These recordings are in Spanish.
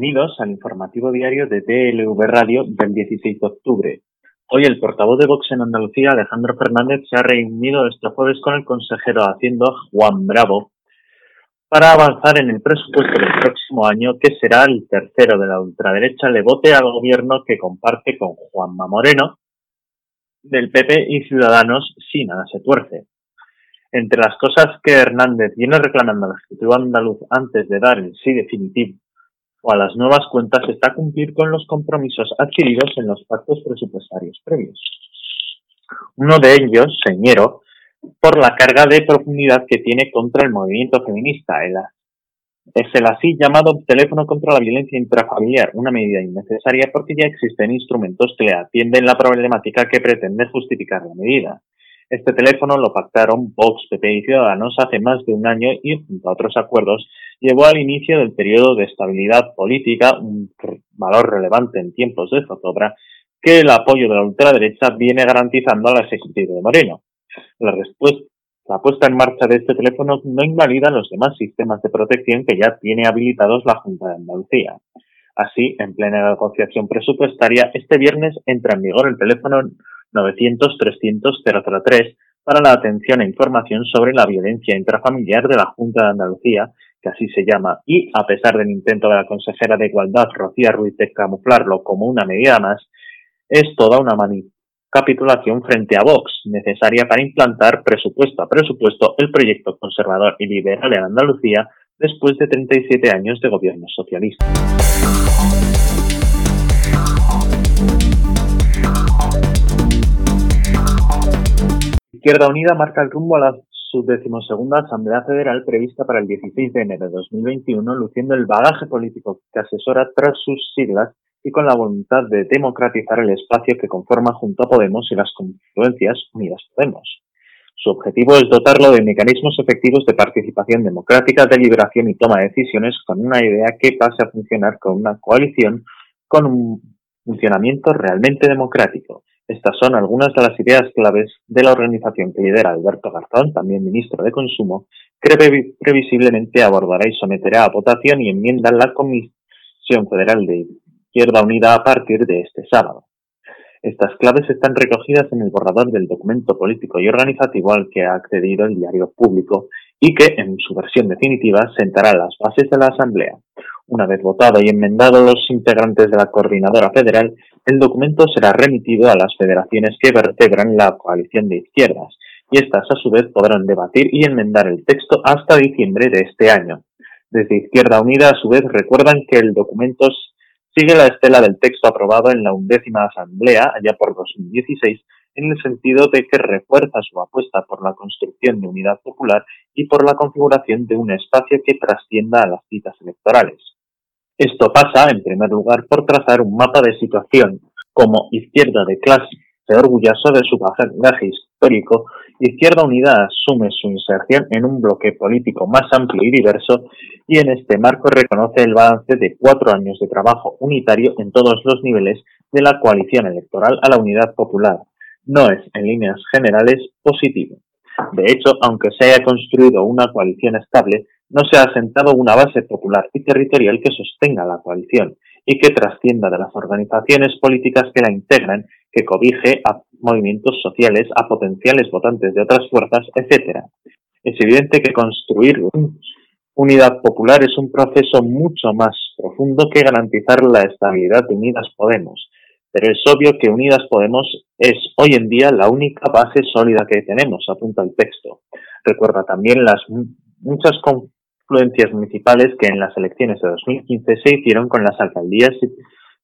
Bienvenidos al informativo diario de DLV Radio del 16 de octubre. Hoy el portavoz de Vox en Andalucía, Alejandro Fernández, se ha reunido este jueves con el consejero de Hacienda, Juan Bravo, para avanzar en el presupuesto del próximo año, que será el tercero de la ultraderecha, le vote al gobierno que comparte con Juanma Moreno, del PP y Ciudadanos, si nada se tuerce. Entre las cosas que Hernández viene reclamando al Ejecutivo andaluz antes de dar el sí definitivo a las nuevas cuentas está cumplir con los compromisos adquiridos en los pactos presupuestarios previos. Uno de ellos, señero, por la carga de profundidad que tiene contra el movimiento feminista. Es el así llamado teléfono contra la violencia intrafamiliar, una medida innecesaria porque ya existen instrumentos que le atienden la problemática que pretende justificar la medida. Este teléfono lo pactaron Vox, PP y Ciudadanos hace más de un año y, junto a otros acuerdos, llevó al inicio del periodo de estabilidad política, un valor relevante en tiempos de zozobra, que el apoyo de la ultraderecha viene garantizando al Ejecutivo de Moreno. La respuesta la puesta en marcha de este teléfono no invalida los demás sistemas de protección que ya tiene habilitados la Junta de Andalucía. Así, en plena negociación presupuestaria, este viernes entra en vigor el teléfono 900-300-003 para la atención e información sobre la violencia intrafamiliar de la Junta de Andalucía, que así se llama, y a pesar del intento de la consejera de Igualdad, Rocía Ruiz, de camuflarlo como una medida más, es toda una capitulación frente a Vox, necesaria para implantar presupuesto a presupuesto el proyecto conservador y liberal en Andalucía después de 37 años de gobierno socialista. Izquierda Unida marca el rumbo a la subdecimosegunda Asamblea Federal prevista para el 16 de enero de 2021, luciendo el bagaje político que asesora tras sus siglas y con la voluntad de democratizar el espacio que conforma junto a Podemos y las confluencias Unidas Podemos. Su objetivo es dotarlo de mecanismos efectivos de participación democrática, deliberación y toma de decisiones con una idea que pase a funcionar con una coalición con un funcionamiento realmente democrático estas son algunas de las ideas claves de la organización que lidera Alberto Garzón, también ministro de Consumo, que previsiblemente abordará y someterá a votación y enmienda la Comisión Federal de Izquierda Unida a partir de este sábado. Estas claves están recogidas en el borrador del documento político y organizativo al que ha accedido el diario público y que, en su versión definitiva, sentará las bases de la Asamblea. Una vez votado y enmendado los integrantes de la Coordinadora Federal, el documento será remitido a las federaciones que vertebran la coalición de izquierdas, y éstas a su vez podrán debatir y enmendar el texto hasta diciembre de este año. Desde Izquierda Unida, a su vez, recuerdan que el documento sigue la estela del texto aprobado en la undécima Asamblea, allá por 2016, en el sentido de que refuerza su apuesta por la construcción de unidad popular y por la configuración de un espacio que trascienda a las citas electorales. Esto pasa, en primer lugar, por trazar un mapa de situación como izquierda de clase orgulloso de su bagaje histórico, Izquierda Unida asume su inserción en un bloque político más amplio y diverso y en este marco reconoce el balance de cuatro años de trabajo unitario en todos los niveles de la coalición electoral a la unidad popular. No es, en líneas generales, positivo. De hecho, aunque se haya construido una coalición estable, no se ha asentado una base popular y territorial que sostenga la coalición y que trascienda de las organizaciones políticas que la integran, que cobije a movimientos sociales, a potenciales votantes de otras fuerzas, etc. Es evidente que construir unidad popular es un proceso mucho más profundo que garantizar la estabilidad de Unidas Podemos, pero es obvio que Unidas Podemos es hoy en día la única base sólida que tenemos, apunta el texto. Recuerda también las muchas influencias municipales que en las elecciones de 2015 se hicieron con las alcaldías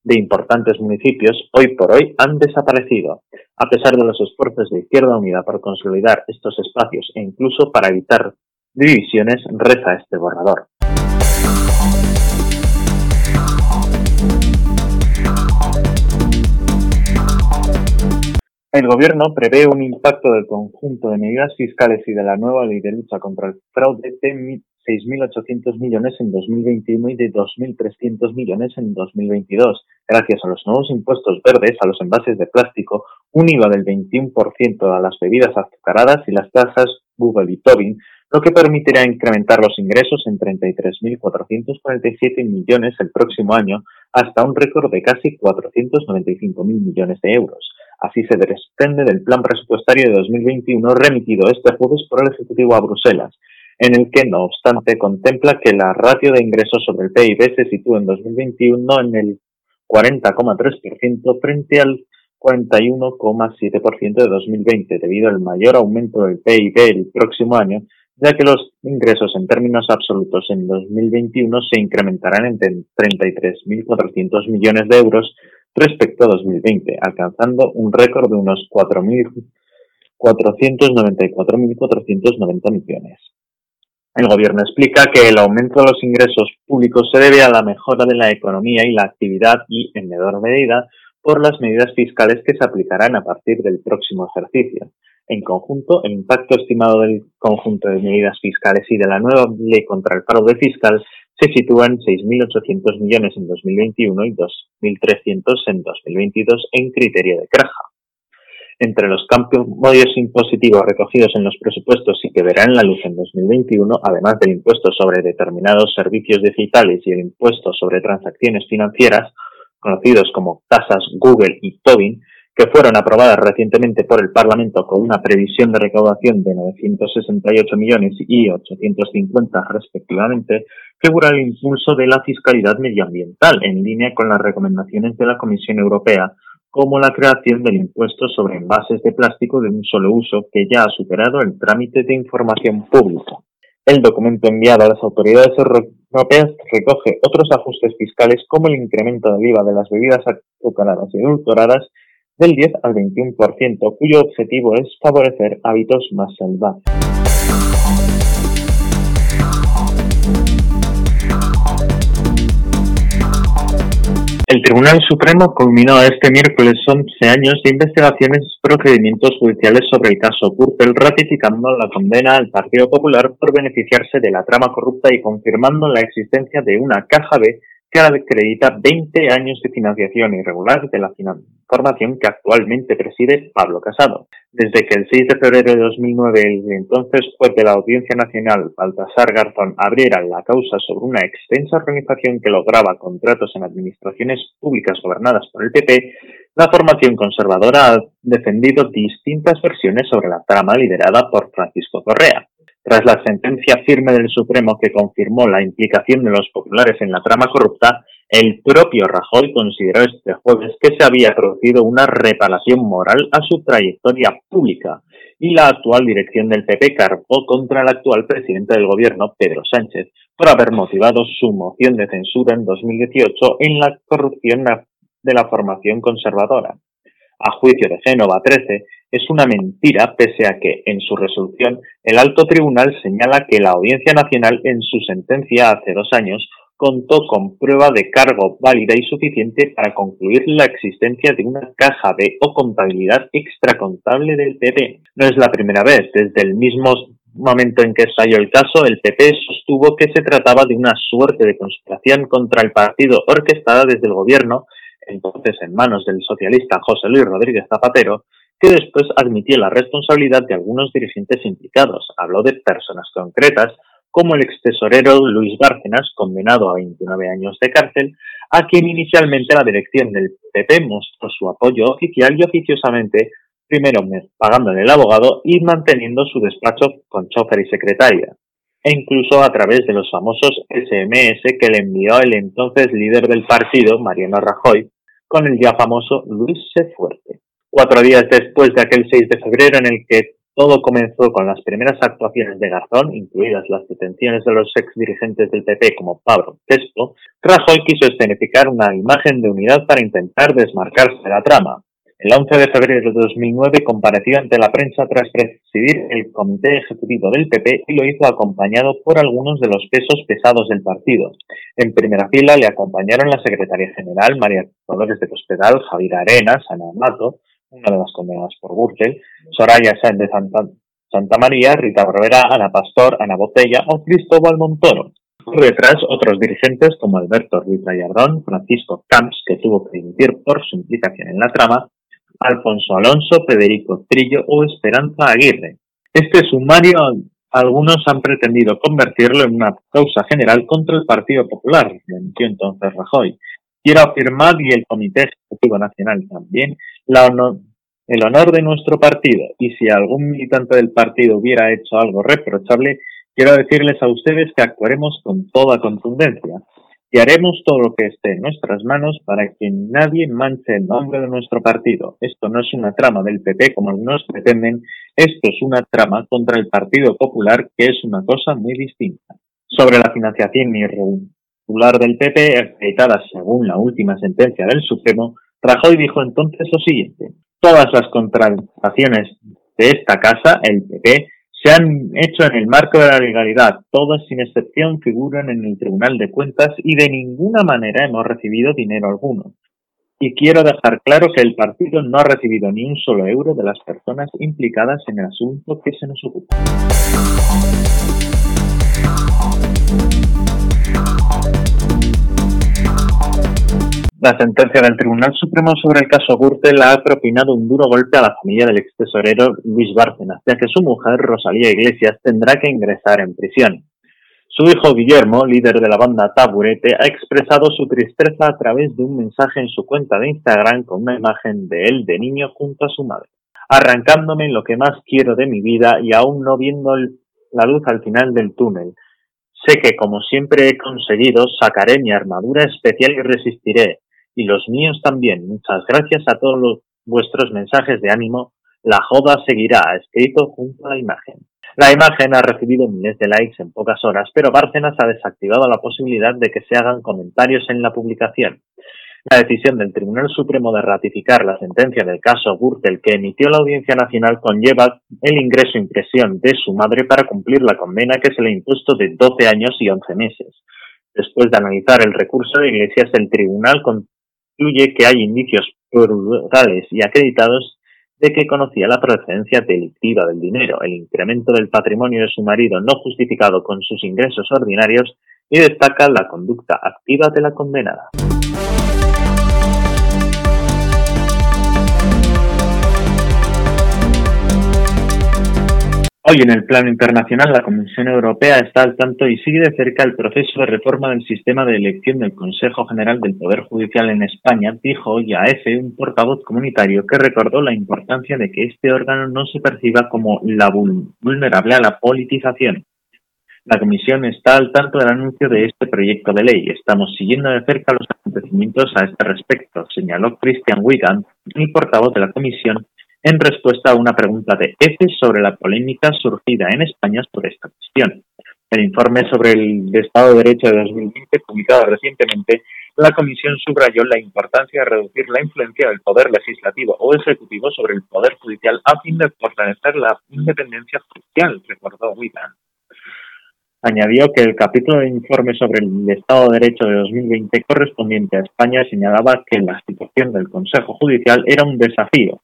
de importantes municipios hoy por hoy han desaparecido, a pesar de los esfuerzos de Izquierda Unida por consolidar estos espacios e incluso para evitar divisiones, reza este borrador. El Gobierno prevé un impacto del conjunto de medidas fiscales y de la nueva ley de lucha contra el fraude de 6.800 millones en 2021 y de 2.300 millones en 2022, gracias a los nuevos impuestos verdes a los envases de plástico, un IVA del 21% a las bebidas azucaradas y las tasas Google y Tobin lo que permitirá incrementar los ingresos en 33.447 millones el próximo año hasta un récord de casi 495.000 millones de euros. Así se desprende del plan presupuestario de 2021 remitido este jueves por el Ejecutivo a Bruselas, en el que, no obstante, contempla que la ratio de ingresos sobre el PIB se sitúa en 2021 en el 40,3% frente al 41,7% de 2020, debido al mayor aumento del PIB el próximo año, ya que los ingresos en términos absolutos en 2021 se incrementarán en 33.400 millones de euros respecto a 2020, alcanzando un récord de unos 4.494.490 millones. El Gobierno explica que el aumento de los ingresos públicos se debe a la mejora de la economía y la actividad y, en menor medida, por las medidas fiscales que se aplicarán a partir del próximo ejercicio. En conjunto, el impacto estimado del conjunto de medidas fiscales y de la nueva ley contra el fraude fiscal se sitúa en 6.800 millones en 2021 y 2.300 en 2022 en criterio de Craja. Entre los cambios impositivos recogidos en los presupuestos y que verán la luz en 2021, además del impuesto sobre determinados servicios digitales y el impuesto sobre transacciones financieras, conocidos como tasas Google y Tobin, que fueron aprobadas recientemente por el Parlamento con una previsión de recaudación de 968 millones y 850 respectivamente, figura el impulso de la fiscalidad medioambiental en línea con las recomendaciones de la Comisión Europea como la creación del impuesto sobre envases de plástico de un solo uso que ya ha superado el trámite de información pública. El documento enviado a las autoridades europeas recoge otros ajustes fiscales como el incremento del IVA de las bebidas azucaradas y adulteradas del 10 al 21%, cuyo objetivo es favorecer hábitos más salvajes. El Tribunal Supremo culminó este miércoles 11 años de investigaciones y procedimientos judiciales sobre el caso Purcell, ratificando la condena al Partido Popular por beneficiarse de la trama corrupta y confirmando la existencia de una caja B que acredita 20 años de financiación irregular de la formación que actualmente preside Pablo Casado. Desde que el 6 de febrero de 2009 el entonces juez de la Audiencia Nacional, Baltasar Garzón, abriera la causa sobre una extensa organización que lograba contratos en administraciones públicas gobernadas por el PP, la formación conservadora ha defendido distintas versiones sobre la trama liderada por Francisco Correa. Tras la sentencia firme del Supremo que confirmó la implicación de los populares en la trama corrupta, el propio Rajoy consideró este jueves que se había producido una reparación moral a su trayectoria pública y la actual dirección del PP cargó contra el actual presidente del gobierno, Pedro Sánchez, por haber motivado su moción de censura en 2018 en la corrupción de la formación conservadora. A juicio de Génova 13, es una mentira pese a que, en su resolución, el alto tribunal señala que la Audiencia Nacional en su sentencia hace dos años contó con prueba de cargo válida y suficiente para concluir la existencia de una caja de o contabilidad extracontable del PP. No es la primera vez, desde el mismo momento en que estalló el caso, el PP sostuvo que se trataba de una suerte de conspiración contra el partido orquestada desde el gobierno, entonces en manos del socialista José Luis Rodríguez Zapatero, que después admitió la responsabilidad de algunos dirigentes implicados. Habló de personas concretas, como el ex tesorero Luis Bárcenas, condenado a 29 años de cárcel, a quien inicialmente la dirección del PP mostró su apoyo oficial y oficiosamente, primero pagándole el abogado y manteniendo su despacho con chofer y secretaria, e incluso a través de los famosos SMS que le envió el entonces líder del partido, Mariano Rajoy, con el ya famoso Luis C. Fuerte cuatro días después de aquel 6 de febrero en el que todo comenzó con las primeras actuaciones de Garzón, incluidas las detenciones de los ex dirigentes del PP como Pablo Crespo, Rajoy quiso escenificar una imagen de unidad para intentar desmarcarse de la trama. El 11 de febrero de 2009 compareció ante la prensa tras presidir el comité ejecutivo del PP y lo hizo acompañado por algunos de los pesos pesados del partido. En primera fila le acompañaron la secretaria general María Dolores de Cospedal, Javier Arenas, Ana Mato, una de las condenadas por Gürtel, Soraya Sáenz de Santa, María, Rita Barbera, Ana Pastor, Ana Botella o Cristóbal Montoro. Por detrás, otros dirigentes como Alberto Ruiz Gallardón, Francisco Camps, que tuvo que dimitir por su implicación en la trama, Alfonso Alonso, Federico Trillo o Esperanza Aguirre. Este sumario algunos han pretendido convertirlo en una causa general contra el Partido Popular, denunció entonces Rajoy. Quiero afirmar, y el Comité Ejecutivo Nacional también, la el honor de nuestro partido, y si algún militante del partido hubiera hecho algo reprochable, quiero decirles a ustedes que actuaremos con toda contundencia y haremos todo lo que esté en nuestras manos para que nadie manche el nombre de nuestro partido. Esto no es una trama del PP como algunos pretenden, esto es una trama contra el Partido Popular que es una cosa muy distinta. Sobre la financiación irregular del PP, acreditada según la última sentencia del Supremo, Rajoy dijo entonces lo siguiente. Todas las contrataciones de esta casa, el PP, se han hecho en el marco de la legalidad. Todas, sin excepción, figuran en el Tribunal de Cuentas y de ninguna manera hemos recibido dinero alguno. Y quiero dejar claro que el partido no ha recibido ni un solo euro de las personas implicadas en el asunto que se nos ocupa. La sentencia del Tribunal Supremo sobre el caso Gürtel ha propinado un duro golpe a la familia del ex tesorero Luis Bárcenas, ya que su mujer, Rosalía Iglesias, tendrá que ingresar en prisión. Su hijo Guillermo, líder de la banda Taburete, ha expresado su tristeza a través de un mensaje en su cuenta de Instagram con una imagen de él de niño junto a su madre. Arrancándome lo que más quiero de mi vida y aún no viendo la luz al final del túnel. Sé que, como siempre he conseguido, sacaré mi armadura especial y resistiré y los míos también. Muchas gracias a todos los, vuestros mensajes de ánimo. La joda seguirá, escrito junto a la imagen. La imagen ha recibido miles de likes en pocas horas, pero Bárcenas ha desactivado la posibilidad de que se hagan comentarios en la publicación. La decisión del Tribunal Supremo de ratificar la sentencia del caso Gürtel que emitió la Audiencia Nacional conlleva el ingreso en prisión de su madre para cumplir la condena que se le ha impuesto de 12 años y 11 meses. Después de analizar el recurso de Iglesias, el Tribunal concluye que hay indicios plurales y acreditados de que conocía la procedencia delictiva del dinero, el incremento del patrimonio de su marido no justificado con sus ingresos ordinarios y destaca la conducta activa de la condenada. Hoy en el plano internacional la Comisión Europea está al tanto y sigue de cerca el proceso de reforma del sistema de elección del Consejo General del Poder Judicial en España, dijo hoy a EFE un portavoz comunitario que recordó la importancia de que este órgano no se perciba como la vulnerable a la politización. La Comisión está al tanto del anuncio de este proyecto de ley. Estamos siguiendo de cerca los acontecimientos a este respecto, señaló Christian Wigan, el portavoz de la Comisión, en respuesta a una pregunta de EFE sobre la polémica surgida en España sobre esta cuestión. El informe sobre el Estado de Derecho de 2020, publicado recientemente, la Comisión subrayó la importancia de reducir la influencia del Poder Legislativo o Ejecutivo sobre el Poder Judicial a fin de fortalecer la independencia judicial, recordó Wigan. Añadió que el capítulo del informe sobre el Estado de Derecho de 2020 correspondiente a España señalaba que la situación del Consejo Judicial era un desafío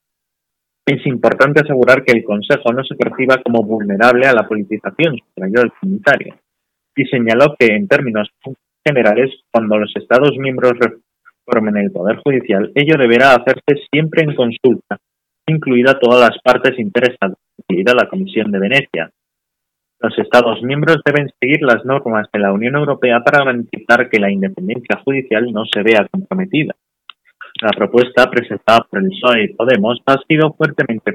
es importante asegurar que el Consejo no se perciba como vulnerable a la politización, subrayó el comunitario, y señaló que, en términos generales, cuando los Estados miembros reformen el Poder Judicial, ello deberá hacerse siempre en consulta, incluida todas las partes interesadas, incluida la Comisión de Venecia. Los Estados miembros deben seguir las normas de la Unión Europea para garantizar que la independencia judicial no se vea comprometida. La propuesta presentada por el PSOE y Podemos ha sido fuertemente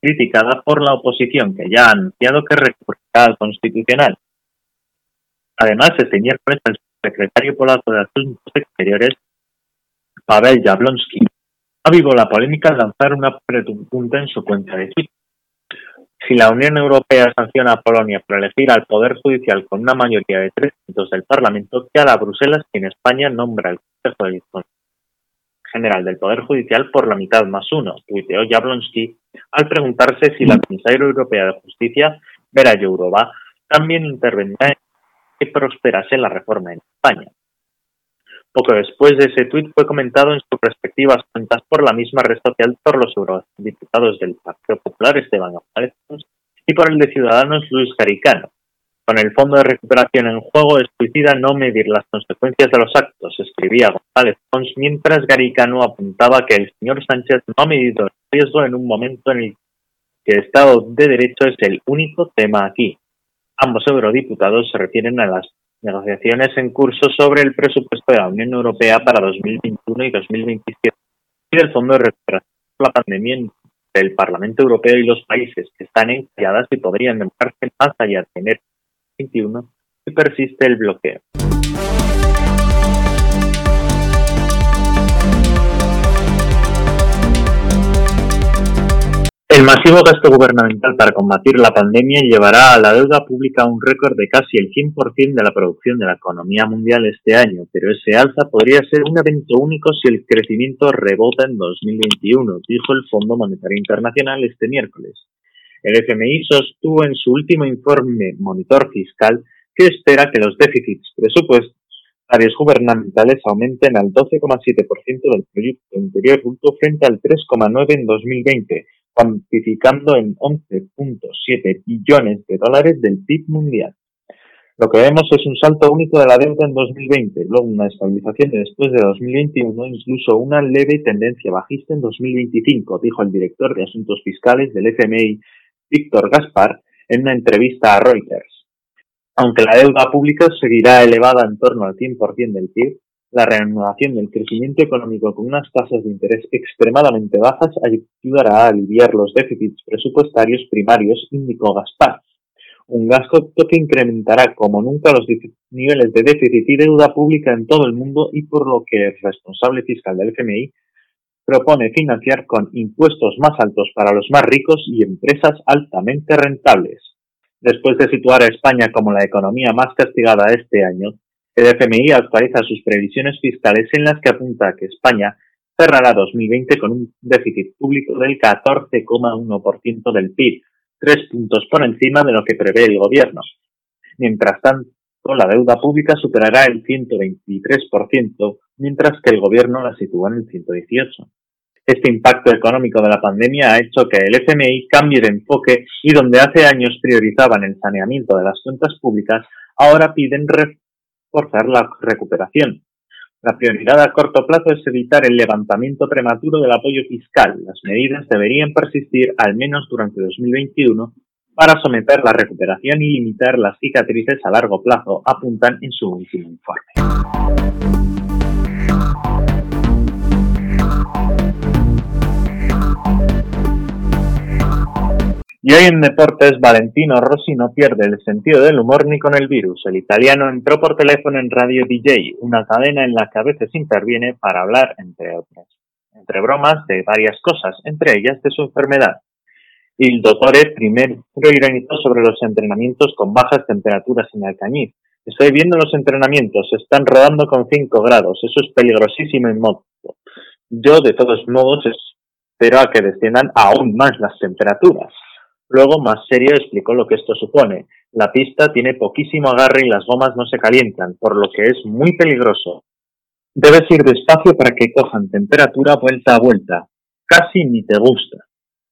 criticada por la oposición, que ya ha anunciado que recurrirá al Constitucional. Además, este miércoles el secretario polaco de Asuntos Exteriores, Pavel Jablonski, avivó la polémica al lanzar una pregunta en su cuenta de Twitter. Si la Unión Europea sanciona a Polonia por elegir al Poder Judicial con una mayoría de tres puntos del Parlamento, ¿qué hará Bruselas si en España nombra el Consejo de General del Poder Judicial por la mitad más uno, tuiteó Jablonski al preguntarse si la Comisaria Europea de Justicia, Vera Jourova, también intervendrá en que prosperase la reforma en España. Poco después de ese tuit fue comentado en sus respectivas cuentas por la misma red social por los eurodiputados del Partido Popular Esteban González y por el de Ciudadanos Luis Garicano, con el Fondo de Recuperación en juego, es suicida no medir las consecuencias de los actos, escribía González Pons, mientras Garicano apuntaba que el señor Sánchez no ha medido el riesgo en un momento en el que el Estado de Derecho es el único tema aquí. Ambos eurodiputados se refieren a las negociaciones en curso sobre el presupuesto de la Unión Europea para 2021 y 2027 y del Fondo de Recuperación la pandemia del Parlamento Europeo y los países que están encalladas y podrían demorarse más allá de enero 2021 y persiste el bloqueo. El masivo gasto gubernamental para combatir la pandemia llevará a la deuda pública a un récord de casi el 100% de la producción de la economía mundial este año, pero ese alza podría ser un evento único si el crecimiento rebota en 2021, dijo el Fondo Monetario Internacional este miércoles. El FMI sostuvo en su último informe monitor fiscal que espera que los déficits presupuestarios gubernamentales aumenten al 12,7% del Producto Interior Bruto frente al 3,9% en 2020, cuantificando en 11.7 billones de dólares del PIB mundial. Lo que vemos es un salto único de la deuda en 2020, luego una estabilización después de 2021, incluso una leve tendencia bajista en 2025, dijo el director de Asuntos Fiscales del FMI, Víctor Gaspar, en una entrevista a Reuters. Aunque la deuda pública seguirá elevada en torno al 100% del PIB, la reanudación del crecimiento económico con unas tasas de interés extremadamente bajas ayudará a aliviar los déficits presupuestarios primarios, indicó Gaspar. Un gasto que incrementará como nunca los niveles de déficit y deuda pública en todo el mundo y por lo que el responsable fiscal del FMI propone financiar con impuestos más altos para los más ricos y empresas altamente rentables. Después de situar a España como la economía más castigada este año, el FMI actualiza sus previsiones fiscales en las que apunta que España cerrará 2020 con un déficit público del 14,1% del PIB, tres puntos por encima de lo que prevé el gobierno. Mientras tanto, la deuda pública superará el 123%, mientras que el gobierno la sitúa en el 118%. Este impacto económico de la pandemia ha hecho que el FMI cambie de enfoque y donde hace años priorizaban el saneamiento de las cuentas públicas, ahora piden forzar la recuperación. La prioridad a corto plazo es evitar el levantamiento prematuro del apoyo fiscal. Las medidas deberían persistir al menos durante 2021 para someter la recuperación y limitar las cicatrices a largo plazo, apuntan en su último informe. Y hoy en deportes, Valentino Rossi no pierde el sentido del humor ni con el virus. El italiano entró por teléfono en Radio DJ, una cadena en la que a veces interviene para hablar, entre otras, entre bromas, de varias cosas, entre ellas de su enfermedad. El dottore primero ironizó sobre los entrenamientos con bajas temperaturas en Alcañiz. Estoy viendo los entrenamientos, están rodando con 5 grados, eso es peligrosísimo en moto. Yo, de todos modos, espero a que desciendan aún más las temperaturas. Luego, más serio, explicó lo que esto supone. La pista tiene poquísimo agarre y las gomas no se calientan, por lo que es muy peligroso. Debes ir despacio para que cojan temperatura vuelta a vuelta. Casi ni te gusta.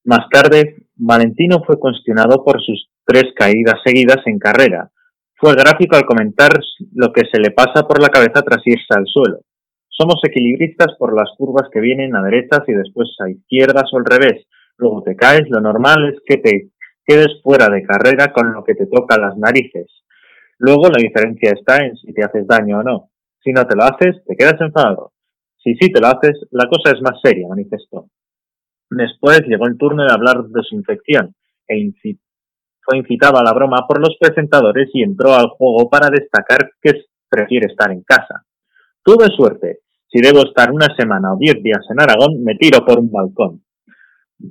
Más tarde, Valentino fue cuestionado por sus tres caídas seguidas en carrera. Fue gráfico al comentar lo que se le pasa por la cabeza tras irse al suelo. Somos equilibristas por las curvas que vienen a derechas y después a izquierdas o al revés, luego te caes, lo normal es que te quedes fuera de carrera con lo que te toca las narices. Luego la diferencia está en si te haces daño o no. Si no te lo haces, te quedas enfadado. Si sí te lo haces, la cosa es más seria, manifestó. Después llegó el turno de hablar de su infección e fue incitado a la broma por los presentadores y entró al juego para destacar que prefiere estar en casa. Tuve suerte. Si debo estar una semana o diez días en Aragón, me tiro por un balcón.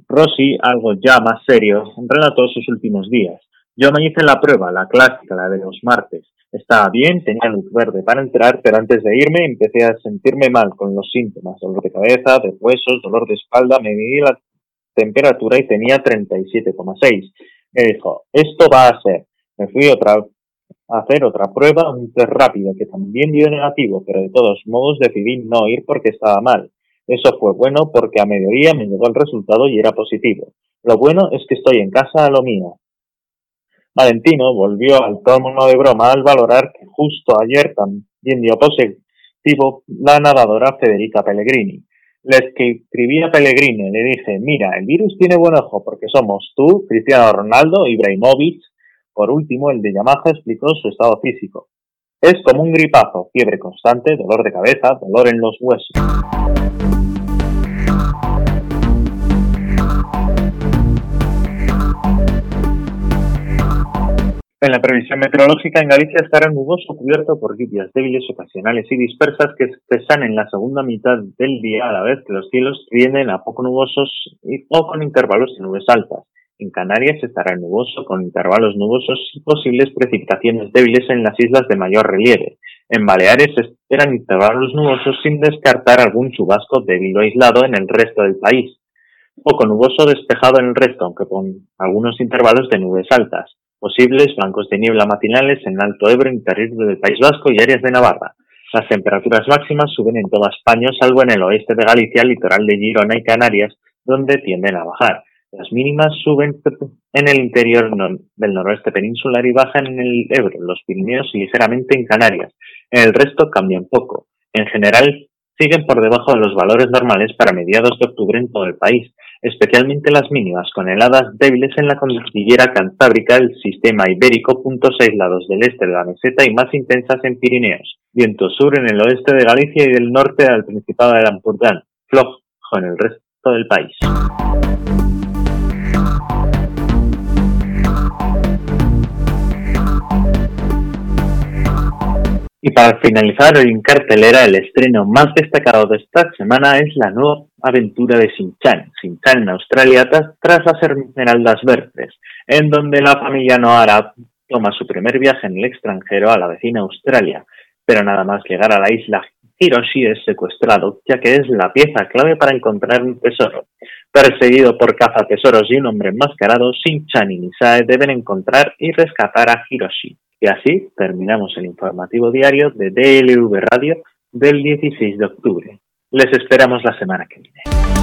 Rossi, algo ya más serio, relató sus últimos días. Yo me hice la prueba, la clásica, la de los martes. Estaba bien, tenía luz verde para entrar, pero antes de irme empecé a sentirme mal con los síntomas, dolor de cabeza, de huesos, dolor de espalda, me medí la temperatura y tenía 37,6. Me dijo, esto va a ser. Me fui otra a hacer otra prueba, un test rápido que también dio negativo, pero de todos modos decidí no ir porque estaba mal. Eso fue bueno porque a mediodía me llegó el resultado y era positivo. Lo bueno es que estoy en casa a lo mío. Valentino volvió al tono de broma al valorar que justo ayer también dio positivo la nadadora Federica Pellegrini. Le escribí a Pellegrini, le dije, mira, el virus tiene buen ojo porque somos tú, Cristiano Ronaldo, Ibrahimovic, Por último, el de Yamaha explicó su estado físico. Es como un gripazo, fiebre constante, dolor de cabeza, dolor en los huesos. En la previsión meteorológica en Galicia estará nuboso cubierto por lluvias débiles, ocasionales y dispersas que cesan en la segunda mitad del día a la vez que los cielos tienden a poco nubosos o con intervalos de nubes altas. En Canarias estará nuboso con intervalos nubosos y posibles precipitaciones débiles en las islas de mayor relieve. En Baleares esperan intervalos nubosos sin descartar algún chubasco débil o aislado en el resto del país. Poco nuboso despejado en el resto, aunque con algunos intervalos de nubes altas posibles bancos de niebla matinales en Alto Ebro, interior del País Vasco y áreas de Navarra. Las temperaturas máximas suben en toda España, salvo en el oeste de Galicia, litoral de Girona y Canarias, donde tienden a bajar. Las mínimas suben en el interior del noroeste peninsular y bajan en el Ebro, los Pirineos y ligeramente en Canarias. En el resto cambian poco. En general, siguen por debajo de los valores normales para mediados de octubre en todo el país, especialmente las mínimas, con heladas débiles en la cordillera cantábrica del sistema ibérico, puntos aislados del este de la meseta y más intensas en Pirineos, viento sur en el oeste de Galicia y del norte del Principado de Lampurdán, flojo en el resto del país. Y para finalizar en cartelera, el estreno más destacado de esta semana es la nueva aventura de Sinchan, Sinchan en Australia tras las Esmeraldas Verdes, en donde la familia Noara toma su primer viaje en el extranjero a la vecina Australia, pero nada más llegar a la isla Hiroshi es secuestrado, ya que es la pieza clave para encontrar un tesoro. Perseguido por cazatesoros y un hombre enmascarado, Shin-chan y Misae deben encontrar y rescatar a Hiroshi. Y así terminamos el informativo diario de DLV Radio del 16 de octubre. Les esperamos la semana que viene.